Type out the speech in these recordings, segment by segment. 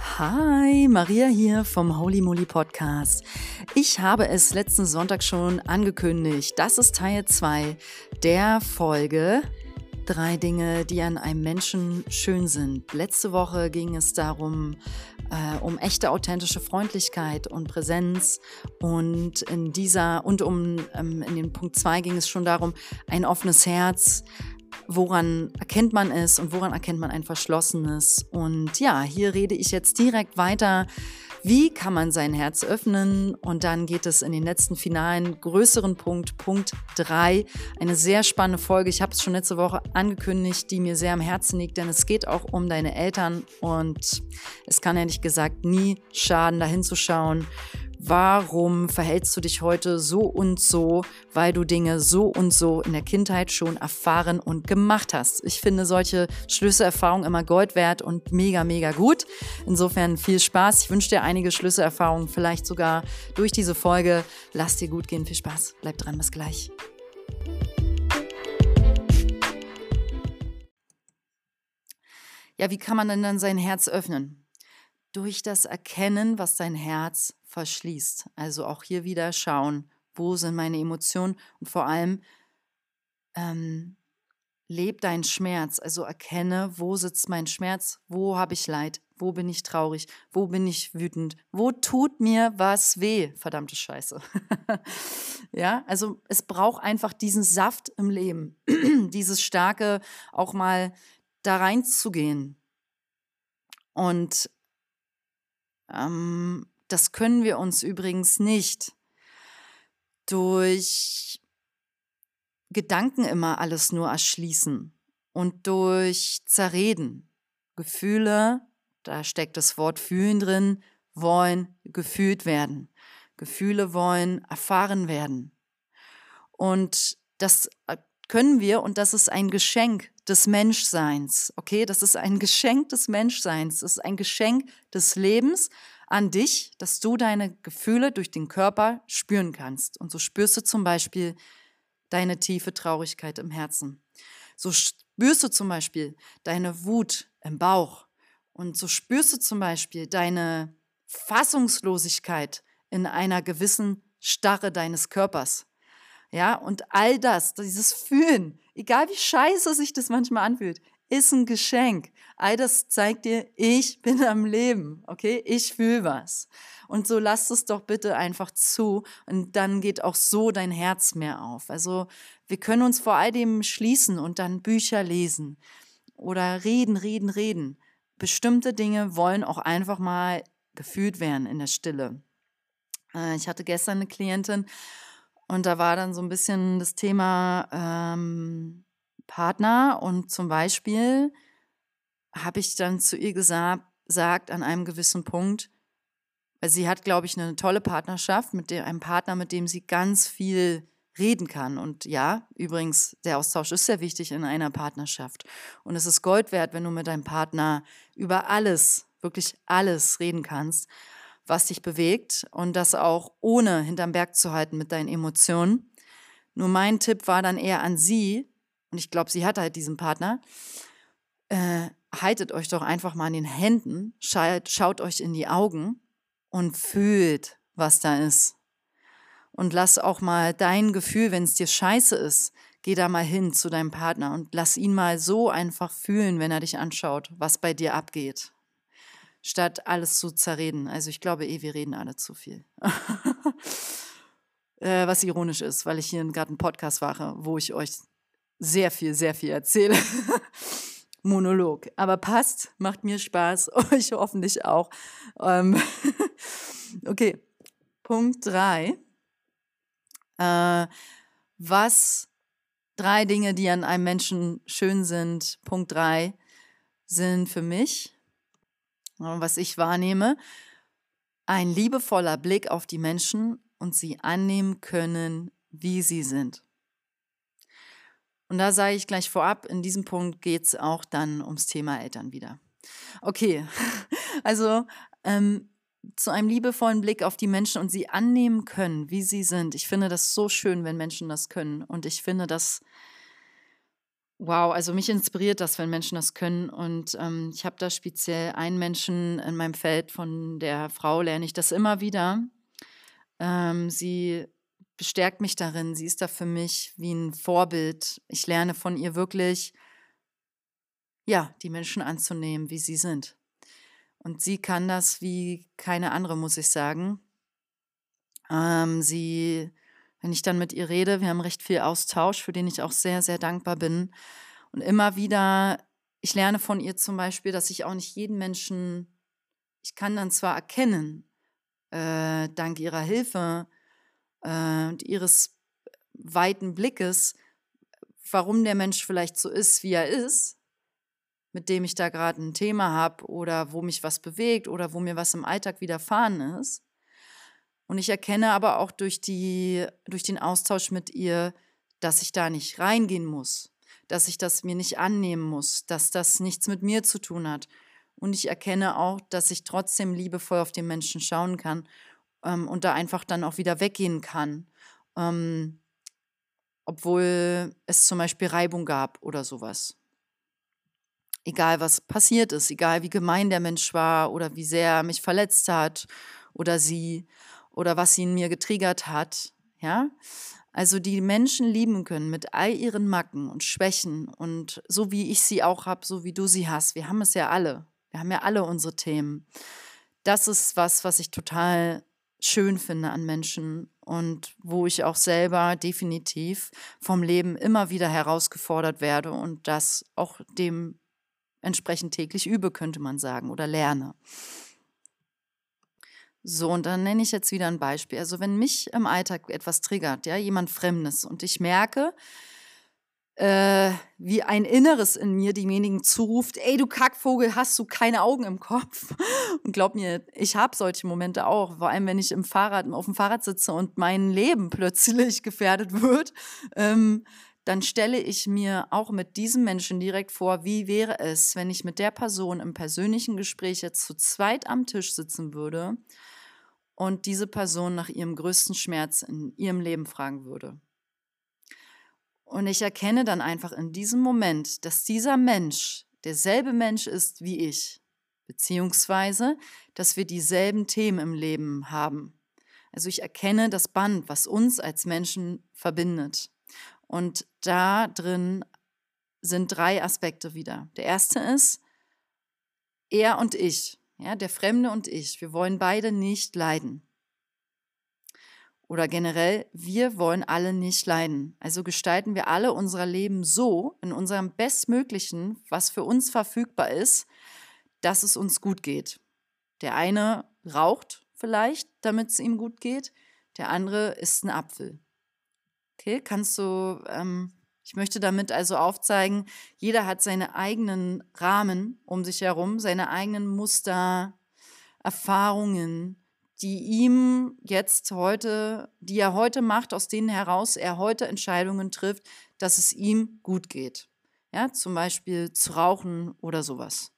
Hi, Maria hier vom Holy Moly Podcast. Ich habe es letzten Sonntag schon angekündigt. Das ist Teil 2 der Folge Drei Dinge, die an einem Menschen schön sind. Letzte Woche ging es darum, äh, um echte authentische Freundlichkeit und Präsenz und in dieser und um ähm, in den Punkt 2 ging es schon darum, ein offenes Herz, woran erkennt man es und woran erkennt man ein verschlossenes. Und ja, hier rede ich jetzt direkt weiter. Wie kann man sein Herz öffnen? Und dann geht es in den letzten finalen größeren Punkt, Punkt 3. Eine sehr spannende Folge. Ich habe es schon letzte Woche angekündigt, die mir sehr am Herzen liegt, denn es geht auch um deine Eltern und es kann ehrlich gesagt nie schaden, da hinzuschauen Warum verhältst du dich heute so und so, weil du Dinge so und so in der Kindheit schon erfahren und gemacht hast? Ich finde solche Schlüsselerfahrungen immer Gold wert und mega, mega gut. Insofern viel Spaß. Ich wünsche dir einige Schlüsselerfahrungen, vielleicht sogar durch diese Folge. Lass dir gut gehen. Viel Spaß. Bleib dran. Bis gleich. Ja, wie kann man denn dann sein Herz öffnen? Durch das Erkennen, was dein Herz verschließt. Also auch hier wieder schauen, wo sind meine Emotionen und vor allem ähm, leb deinen Schmerz. Also erkenne, wo sitzt mein Schmerz, wo habe ich Leid, wo bin ich traurig, wo bin ich wütend, wo tut mir was weh, verdammte Scheiße. ja, also es braucht einfach diesen Saft im Leben, dieses starke auch mal da reinzugehen. Und ähm, das können wir uns übrigens nicht durch Gedanken immer alles nur erschließen und durch Zerreden. Gefühle, da steckt das Wort fühlen drin, wollen gefühlt werden. Gefühle wollen erfahren werden. Und das äh, können wir, und das ist ein Geschenk des Menschseins, okay? Das ist ein Geschenk des Menschseins, das ist ein Geschenk des Lebens, an dich, dass du deine Gefühle durch den Körper spüren kannst. Und so spürst du zum Beispiel deine tiefe Traurigkeit im Herzen. So spürst du zum Beispiel deine Wut im Bauch. Und so spürst du zum Beispiel deine Fassungslosigkeit in einer gewissen Starre deines Körpers. Ja, und all das, dieses Fühlen, egal wie scheiße sich das manchmal anfühlt, ist ein Geschenk. All das zeigt dir, ich bin am Leben, okay? Ich fühle was. Und so lass es doch bitte einfach zu und dann geht auch so dein Herz mehr auf. Also wir können uns vor all dem schließen und dann Bücher lesen oder reden, reden, reden. Bestimmte Dinge wollen auch einfach mal gefühlt werden in der Stille. Äh, ich hatte gestern eine Klientin und da war dann so ein bisschen das Thema, ähm, Partner und zum Beispiel habe ich dann zu ihr gesagt, sagt an einem gewissen Punkt, weil sie hat, glaube ich, eine tolle Partnerschaft mit dem, einem Partner, mit dem sie ganz viel reden kann. Und ja, übrigens, der Austausch ist sehr wichtig in einer Partnerschaft. Und es ist Gold wert, wenn du mit deinem Partner über alles, wirklich alles reden kannst, was dich bewegt und das auch ohne hinterm Berg zu halten mit deinen Emotionen. Nur mein Tipp war dann eher an sie, und ich glaube, sie hat halt diesen Partner, äh, haltet euch doch einfach mal an den Händen, schaut, schaut euch in die Augen und fühlt, was da ist. Und lass auch mal dein Gefühl, wenn es dir scheiße ist, geh da mal hin zu deinem Partner und lass ihn mal so einfach fühlen, wenn er dich anschaut, was bei dir abgeht. Statt alles zu zerreden. Also ich glaube eh, wir reden alle zu viel. äh, was ironisch ist, weil ich hier gerade einen Podcast mache, wo ich euch sehr viel, sehr viel erzähle. Monolog. Aber passt, macht mir Spaß, euch hoffentlich auch. Ähm okay, Punkt drei. Äh, was drei Dinge, die an einem Menschen schön sind, Punkt drei, sind für mich, was ich wahrnehme, ein liebevoller Blick auf die Menschen und sie annehmen können, wie sie sind. Und da sage ich gleich vorab, in diesem Punkt geht es auch dann ums Thema Eltern wieder. Okay, also ähm, zu einem liebevollen Blick auf die Menschen und sie annehmen können, wie sie sind. Ich finde das so schön, wenn Menschen das können. Und ich finde das wow, also mich inspiriert das, wenn Menschen das können. Und ähm, ich habe da speziell einen Menschen in meinem Feld, von der Frau lerne ich das immer wieder. Ähm, sie bestärkt mich darin, sie ist da für mich wie ein Vorbild. Ich lerne von ihr wirklich, ja, die Menschen anzunehmen, wie sie sind. Und sie kann das wie keine andere, muss ich sagen. Ähm, sie wenn ich dann mit ihr rede, wir haben recht viel Austausch, für den ich auch sehr, sehr dankbar bin. Und immer wieder, ich lerne von ihr zum Beispiel, dass ich auch nicht jeden Menschen, ich kann dann zwar erkennen, äh, dank ihrer Hilfe äh, und ihres weiten Blickes, warum der Mensch vielleicht so ist, wie er ist, mit dem ich da gerade ein Thema habe oder wo mich was bewegt oder wo mir was im Alltag widerfahren ist. Und ich erkenne aber auch durch, die, durch den Austausch mit ihr, dass ich da nicht reingehen muss, dass ich das mir nicht annehmen muss, dass das nichts mit mir zu tun hat. Und ich erkenne auch, dass ich trotzdem liebevoll auf den Menschen schauen kann ähm, und da einfach dann auch wieder weggehen kann. Ähm, obwohl es zum Beispiel Reibung gab oder sowas. Egal was passiert ist, egal wie gemein der Mensch war oder wie sehr er mich verletzt hat oder sie oder was ihn mir getriggert hat, ja? Also die Menschen lieben können mit all ihren Macken und Schwächen und so wie ich sie auch habe, so wie du sie hast. Wir haben es ja alle. Wir haben ja alle unsere Themen. Das ist was, was ich total schön finde an Menschen und wo ich auch selber definitiv vom Leben immer wieder herausgefordert werde und das auch dementsprechend täglich übe, könnte man sagen, oder lerne. So, und dann nenne ich jetzt wieder ein Beispiel. Also wenn mich im Alltag etwas triggert, ja, jemand Fremdes und ich merke, äh, wie ein Inneres in mir demjenigen zuruft, ey, du Kackvogel, hast du keine Augen im Kopf? Und glaub mir, ich habe solche Momente auch, vor allem wenn ich im Fahrrad, auf dem Fahrrad sitze und mein Leben plötzlich gefährdet wird, ähm, dann stelle ich mir auch mit diesem Menschen direkt vor, wie wäre es, wenn ich mit der Person im persönlichen Gespräch jetzt zu zweit am Tisch sitzen würde und diese Person nach ihrem größten Schmerz in ihrem Leben fragen würde. Und ich erkenne dann einfach in diesem Moment, dass dieser Mensch derselbe Mensch ist wie ich, beziehungsweise, dass wir dieselben Themen im Leben haben. Also ich erkenne das Band, was uns als Menschen verbindet. Und da drin sind drei Aspekte wieder. Der erste ist, er und ich. Ja, der Fremde und ich, wir wollen beide nicht leiden. Oder generell, wir wollen alle nicht leiden. Also gestalten wir alle unser Leben so, in unserem Bestmöglichen, was für uns verfügbar ist, dass es uns gut geht. Der eine raucht vielleicht, damit es ihm gut geht. Der andere isst einen Apfel. Okay, kannst du ähm, ich möchte damit also aufzeigen, jeder hat seine eigenen Rahmen um sich herum, seine eigenen Muster, Erfahrungen, die ihm jetzt heute, die er heute macht, aus denen heraus er heute Entscheidungen trifft, dass es ihm gut geht. Ja, zum Beispiel zu rauchen oder sowas.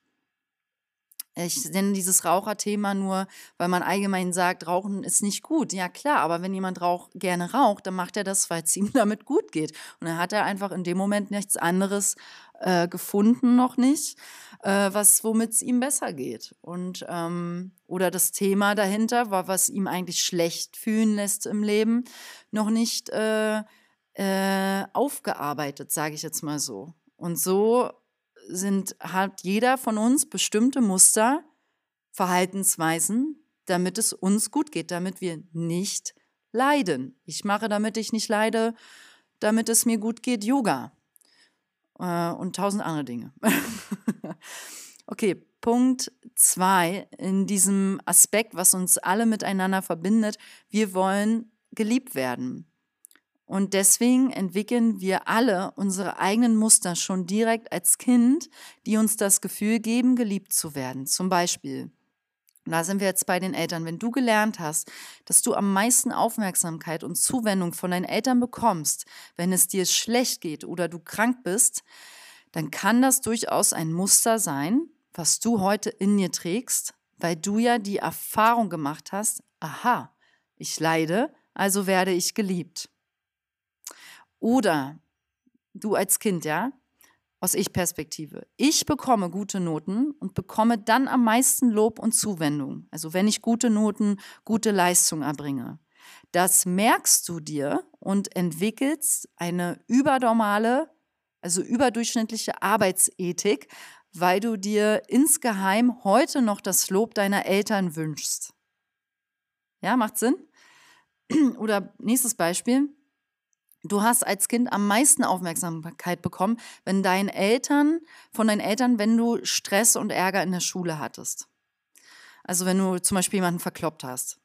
Ich nenne dieses Raucherthema nur, weil man allgemein sagt, Rauchen ist nicht gut. Ja klar, aber wenn jemand rauch, gerne raucht, dann macht er das, weil es ihm damit gut geht. Und dann hat er einfach in dem Moment nichts anderes äh, gefunden, noch nicht, äh, womit es ihm besser geht. Und ähm, oder das Thema dahinter, war, was ihm eigentlich schlecht fühlen lässt im Leben, noch nicht äh, äh aufgearbeitet, sage ich jetzt mal so. Und so sind, hat jeder von uns bestimmte Muster, Verhaltensweisen, damit es uns gut geht, damit wir nicht leiden. Ich mache, damit ich nicht leide, damit es mir gut geht, Yoga äh, und tausend andere Dinge. okay, Punkt zwei in diesem Aspekt, was uns alle miteinander verbindet. Wir wollen geliebt werden. Und deswegen entwickeln wir alle unsere eigenen Muster schon direkt als Kind, die uns das Gefühl geben, geliebt zu werden. Zum Beispiel, da sind wir jetzt bei den Eltern, wenn du gelernt hast, dass du am meisten Aufmerksamkeit und Zuwendung von deinen Eltern bekommst, wenn es dir schlecht geht oder du krank bist, dann kann das durchaus ein Muster sein, was du heute in dir trägst, weil du ja die Erfahrung gemacht hast, aha, ich leide, also werde ich geliebt. Oder du als Kind, ja, aus Ich-Perspektive. Ich bekomme gute Noten und bekomme dann am meisten Lob und Zuwendung. Also wenn ich gute Noten, gute Leistung erbringe. Das merkst du dir und entwickelst eine übernormale, also überdurchschnittliche Arbeitsethik, weil du dir insgeheim heute noch das Lob deiner Eltern wünschst. Ja, macht Sinn? Oder nächstes Beispiel. Du hast als Kind am meisten Aufmerksamkeit bekommen, wenn deinen Eltern, von deinen Eltern, wenn du Stress und Ärger in der Schule hattest. Also wenn du zum Beispiel jemanden verkloppt hast.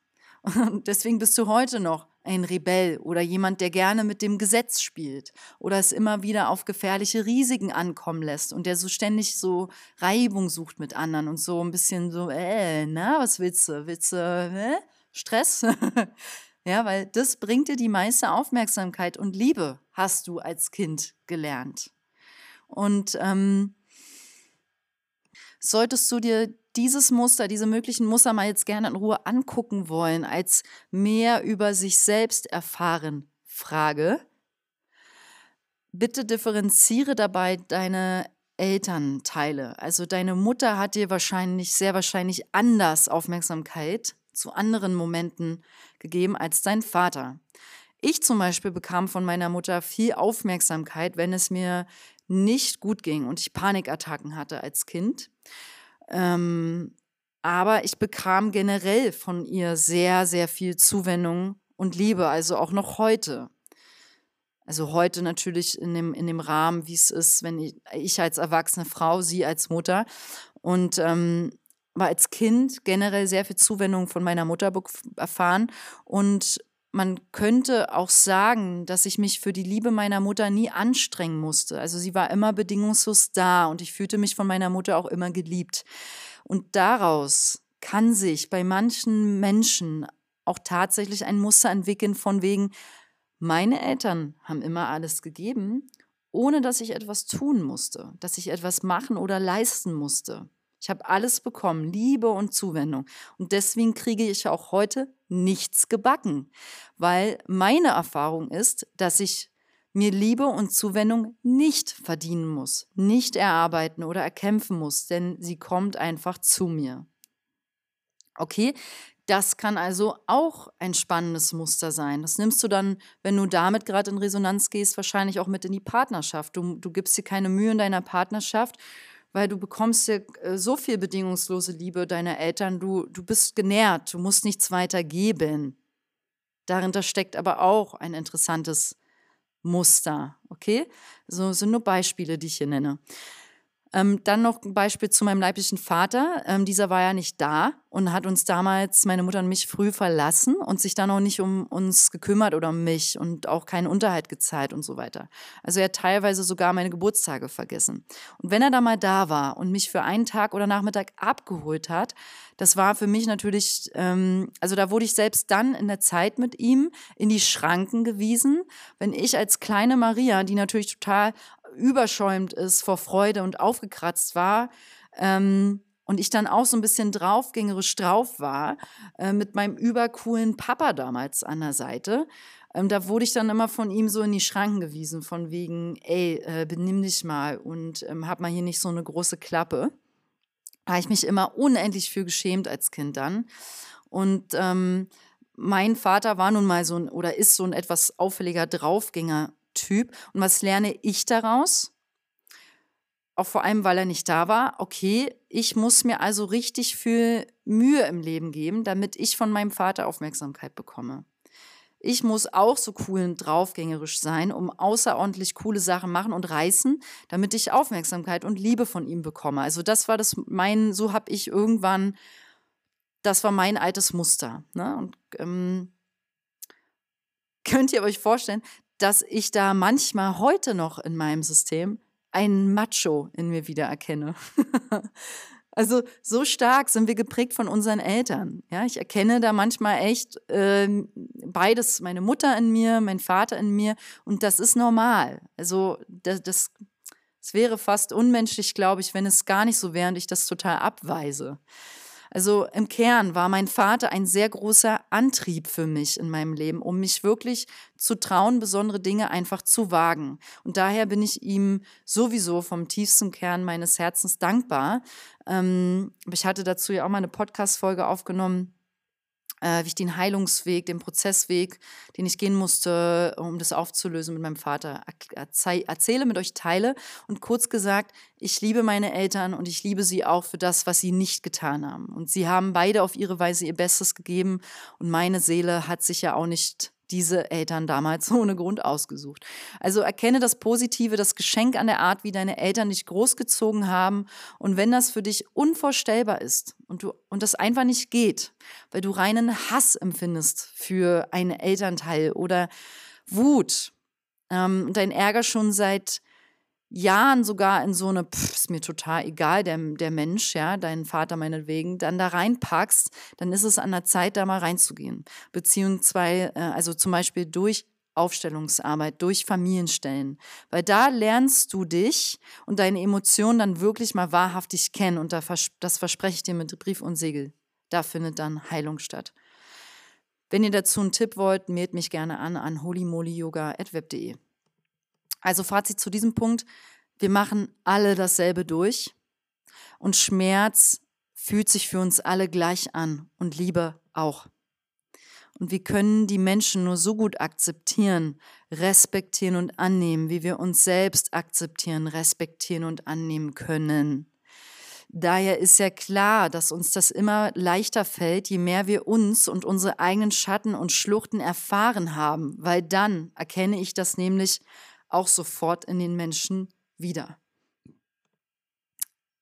Und deswegen bist du heute noch ein Rebell oder jemand, der gerne mit dem Gesetz spielt oder es immer wieder auf gefährliche Risiken ankommen lässt und der so ständig so Reibung sucht mit anderen und so ein bisschen so, äh, na, was willst du? Willst du äh, Stress? ja, weil das bringt dir die meiste Aufmerksamkeit und Liebe, hast du als Kind gelernt. Und ähm, solltest du dir dieses Muster, diese möglichen Muster mal jetzt gerne in Ruhe angucken wollen, als mehr über sich selbst erfahren Frage, bitte differenziere dabei deine Elternteile. Also deine Mutter hat dir wahrscheinlich, sehr wahrscheinlich anders Aufmerksamkeit zu anderen Momenten gegeben als dein Vater. Ich zum Beispiel bekam von meiner Mutter viel Aufmerksamkeit, wenn es mir nicht gut ging und ich Panikattacken hatte als Kind. Ähm, aber ich bekam generell von ihr sehr, sehr viel Zuwendung und Liebe, also auch noch heute. Also heute natürlich in dem, in dem Rahmen, wie es ist, wenn ich, ich als erwachsene Frau, sie als Mutter. Und ähm, war als Kind generell sehr viel Zuwendung von meiner Mutter erfahren. Und man könnte auch sagen, dass ich mich für die Liebe meiner Mutter nie anstrengen musste. Also sie war immer bedingungslos da und ich fühlte mich von meiner Mutter auch immer geliebt. Und daraus kann sich bei manchen Menschen auch tatsächlich ein Muster entwickeln von wegen, meine Eltern haben immer alles gegeben, ohne dass ich etwas tun musste, dass ich etwas machen oder leisten musste. Ich habe alles bekommen, Liebe und Zuwendung. Und deswegen kriege ich auch heute nichts gebacken, weil meine Erfahrung ist, dass ich mir Liebe und Zuwendung nicht verdienen muss, nicht erarbeiten oder erkämpfen muss, denn sie kommt einfach zu mir. Okay, das kann also auch ein spannendes Muster sein. Das nimmst du dann, wenn du damit gerade in Resonanz gehst, wahrscheinlich auch mit in die Partnerschaft. Du, du gibst dir keine Mühe in deiner Partnerschaft weil du bekommst ja äh, so viel bedingungslose Liebe deiner Eltern, du, du bist genährt, du musst nichts weiter geben. Darinter steckt aber auch ein interessantes Muster, okay? So sind nur Beispiele, die ich hier nenne. Ähm, dann noch ein Beispiel zu meinem leiblichen Vater. Ähm, dieser war ja nicht da und hat uns damals, meine Mutter und mich, früh verlassen und sich dann auch nicht um uns gekümmert oder um mich und auch keinen Unterhalt gezahlt und so weiter. Also er hat teilweise sogar meine Geburtstage vergessen. Und wenn er da mal da war und mich für einen Tag oder Nachmittag abgeholt hat, das war für mich natürlich, ähm, also da wurde ich selbst dann in der Zeit mit ihm in die Schranken gewiesen, wenn ich als kleine Maria, die natürlich total überschäumt ist vor Freude und aufgekratzt war. Ähm, und ich dann auch so ein bisschen draufgängerisch drauf war, äh, mit meinem übercoolen Papa damals an der Seite. Ähm, da wurde ich dann immer von ihm so in die Schranken gewiesen, von wegen, ey, äh, benimm dich mal und ähm, hab mal hier nicht so eine große Klappe. Da habe ich mich immer unendlich für geschämt als Kind dann. Und ähm, mein Vater war nun mal so ein oder ist so ein etwas auffälliger Draufgänger Typ. Und was lerne ich daraus? Auch vor allem, weil er nicht da war. Okay, ich muss mir also richtig viel Mühe im Leben geben, damit ich von meinem Vater Aufmerksamkeit bekomme. Ich muss auch so cool und draufgängerisch sein, um außerordentlich coole Sachen machen und reißen, damit ich Aufmerksamkeit und Liebe von ihm bekomme. Also das war das mein, so habe ich irgendwann, das war mein altes Muster. Ne? Und ähm, könnt ihr euch vorstellen, dass ich da manchmal heute noch in meinem System einen Macho in mir wiedererkenne. also so stark sind wir geprägt von unseren Eltern. Ja, ich erkenne da manchmal echt äh, beides, meine Mutter in mir, mein Vater in mir und das ist normal. Also das, das, das wäre fast unmenschlich, glaube ich, wenn es gar nicht so wäre und ich das total abweise. Also im Kern war mein Vater ein sehr großer Antrieb für mich in meinem Leben, um mich wirklich zu trauen, besondere Dinge einfach zu wagen. Und daher bin ich ihm sowieso vom tiefsten Kern meines Herzens dankbar. Ähm, ich hatte dazu ja auch mal eine Podcast-Folge aufgenommen äh, wie ich den Heilungsweg, den Prozessweg, den ich gehen musste, um das aufzulösen mit meinem Vater, erzähle, mit euch teile. Und kurz gesagt, ich liebe meine Eltern und ich liebe sie auch für das, was sie nicht getan haben. Und sie haben beide auf ihre Weise ihr Bestes gegeben und meine Seele hat sich ja auch nicht diese Eltern damals ohne Grund ausgesucht. Also erkenne das Positive, das Geschenk an der Art, wie deine Eltern dich großgezogen haben. Und wenn das für dich unvorstellbar ist und, du, und das einfach nicht geht, weil du reinen Hass empfindest für einen Elternteil oder Wut ähm, und dein Ärger schon seit Jahren sogar in so eine, pff, ist mir total egal, der, der Mensch, ja, deinen Vater meinetwegen, dann da reinpackst, dann ist es an der Zeit, da mal reinzugehen. Beziehungsweise, äh, also zum Beispiel durch Aufstellungsarbeit, durch Familienstellen. Weil da lernst du dich und deine Emotionen dann wirklich mal wahrhaftig kennen. Und das verspreche ich dir mit Brief und Segel. Da findet dann Heilung statt. Wenn ihr dazu einen Tipp wollt, mailt mich gerne an an holymolyyoga.web.de. Also Fazit zu diesem Punkt, wir machen alle dasselbe durch und Schmerz fühlt sich für uns alle gleich an und Liebe auch. Und wir können die Menschen nur so gut akzeptieren, respektieren und annehmen, wie wir uns selbst akzeptieren, respektieren und annehmen können. Daher ist ja klar, dass uns das immer leichter fällt, je mehr wir uns und unsere eigenen Schatten und Schluchten erfahren haben, weil dann erkenne ich das nämlich auch sofort in den Menschen wieder.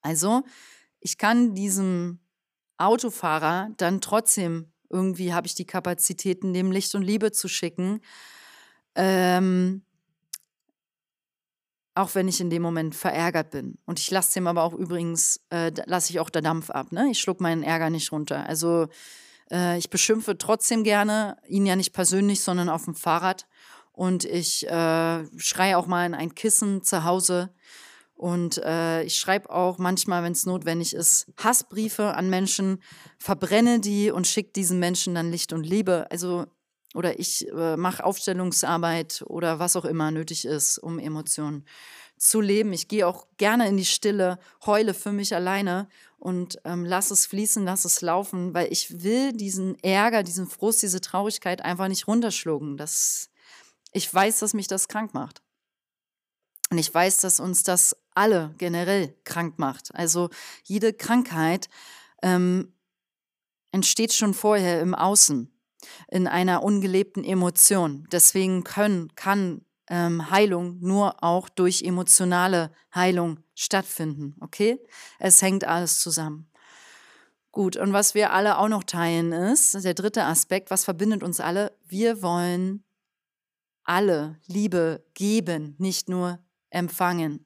Also, ich kann diesem Autofahrer dann trotzdem irgendwie habe ich die Kapazitäten, dem Licht und Liebe zu schicken. Ähm, auch wenn ich in dem Moment verärgert bin. Und ich lasse dem aber auch übrigens, äh, lasse ich auch der Dampf ab. Ne? Ich schluck meinen Ärger nicht runter. Also äh, ich beschimpfe trotzdem gerne, ihn ja nicht persönlich, sondern auf dem Fahrrad. Und ich äh, schreie auch mal in ein Kissen zu Hause. Und äh, ich schreibe auch manchmal, wenn es notwendig ist, Hassbriefe an Menschen, verbrenne die und schicke diesen Menschen dann Licht und Liebe. Also, oder ich äh, mache Aufstellungsarbeit oder was auch immer nötig ist, um Emotionen zu leben. Ich gehe auch gerne in die Stille, heule für mich alleine und ähm, lass es fließen, lass es laufen, weil ich will diesen Ärger, diesen Frust, diese Traurigkeit einfach nicht runterschlucken. Das ich weiß, dass mich das krank macht. Und ich weiß, dass uns das alle generell krank macht. Also jede Krankheit ähm, entsteht schon vorher im Außen, in einer ungelebten Emotion. Deswegen können, kann ähm, Heilung nur auch durch emotionale Heilung stattfinden. Okay? Es hängt alles zusammen. Gut, und was wir alle auch noch teilen ist, der dritte Aspekt, was verbindet uns alle? Wir wollen alle Liebe geben, nicht nur empfangen.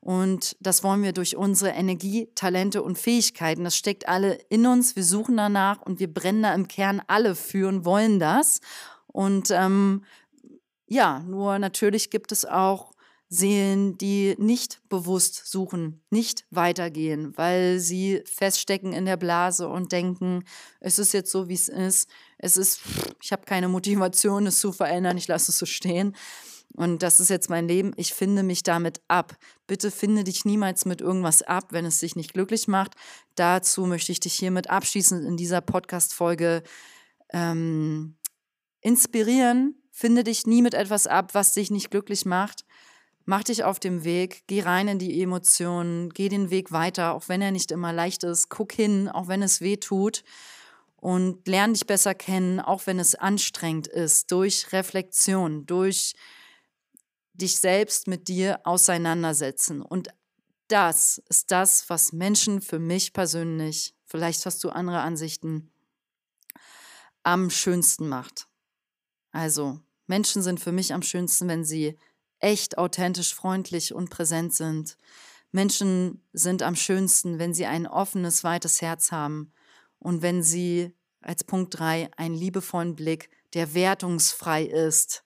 Und das wollen wir durch unsere Energie, Talente und Fähigkeiten. Das steckt alle in uns. Wir suchen danach und wir brennen da im Kern alle für und wollen das. Und ähm, ja, nur natürlich gibt es auch Seelen, die nicht bewusst suchen, nicht weitergehen, weil sie feststecken in der Blase und denken, es ist jetzt so, wie es ist. Es ist, ich habe keine Motivation, es zu verändern, ich lasse es so stehen. Und das ist jetzt mein Leben. Ich finde mich damit ab. Bitte finde dich niemals mit irgendwas ab, wenn es dich nicht glücklich macht. Dazu möchte ich dich hiermit abschließend in dieser Podcast-Folge ähm, inspirieren. Finde dich nie mit etwas ab, was dich nicht glücklich macht Mach dich auf dem Weg, geh rein in die Emotionen, geh den Weg weiter, auch wenn er nicht immer leicht ist. Guck hin, auch wenn es weh tut. Und lern dich besser kennen, auch wenn es anstrengend ist, durch Reflexion, durch dich selbst mit dir auseinandersetzen. Und das ist das, was Menschen für mich persönlich, vielleicht hast du andere Ansichten, am schönsten macht. Also, Menschen sind für mich am schönsten, wenn sie echt authentisch freundlich und präsent sind. Menschen sind am schönsten, wenn sie ein offenes, weites Herz haben und wenn sie als Punkt drei einen liebevollen Blick, der wertungsfrei ist,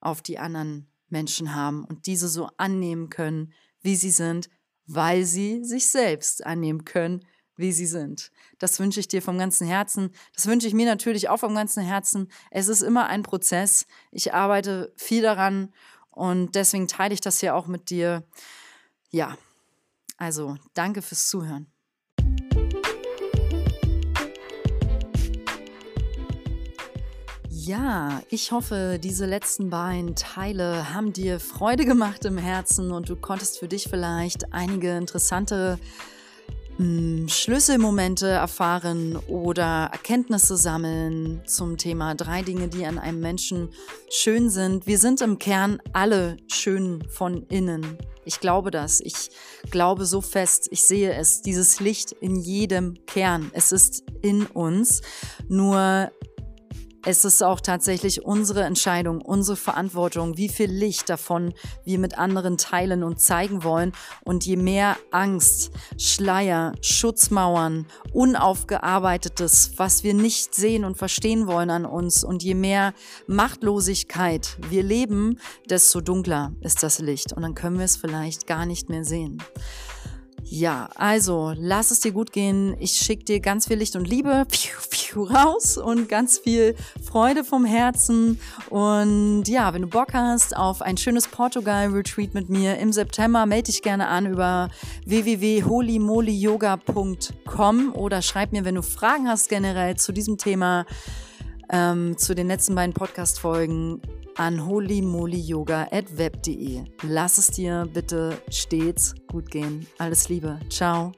auf die anderen Menschen haben und diese so annehmen können, wie sie sind, weil sie sich selbst annehmen können, wie sie sind. Das wünsche ich dir vom ganzen Herzen. Das wünsche ich mir natürlich auch vom ganzen Herzen. Es ist immer ein Prozess. Ich arbeite viel daran und deswegen teile ich das hier auch mit dir. Ja, also danke fürs Zuhören. Ja, ich hoffe, diese letzten beiden Teile haben dir Freude gemacht im Herzen und du konntest für dich vielleicht einige interessante hm, Schlüsselmomente erfahren oder Erkenntnisse sammeln zum Thema drei Dinge, die an einem Menschen schön sind. Wir sind im Kern alle schön von innen. Ich glaube das. Ich glaube so fest. Ich sehe es. Dieses Licht in jedem Kern. Es ist in uns. Nur es ist auch tatsächlich unsere Entscheidung, unsere Verantwortung, wie viel Licht davon wir mit anderen teilen und zeigen wollen. Und je mehr Angst, Schleier, Schutzmauern, Unaufgearbeitetes, was wir nicht sehen und verstehen wollen an uns, und je mehr Machtlosigkeit wir leben, desto dunkler ist das Licht. Und dann können wir es vielleicht gar nicht mehr sehen. Ja, also lass es dir gut gehen. Ich schicke dir ganz viel Licht und Liebe piu, piu, raus und ganz viel Freude vom Herzen. Und ja, wenn du Bock hast auf ein schönes Portugal-Retreat mit mir im September, melde dich gerne an über www.holymolyoga.com oder schreib mir, wenn du Fragen hast generell zu diesem Thema, ähm, zu den letzten beiden Podcast-Folgen an holymolyyoga.web.de. Lass es dir bitte stets gut gehen. Alles Liebe. Ciao.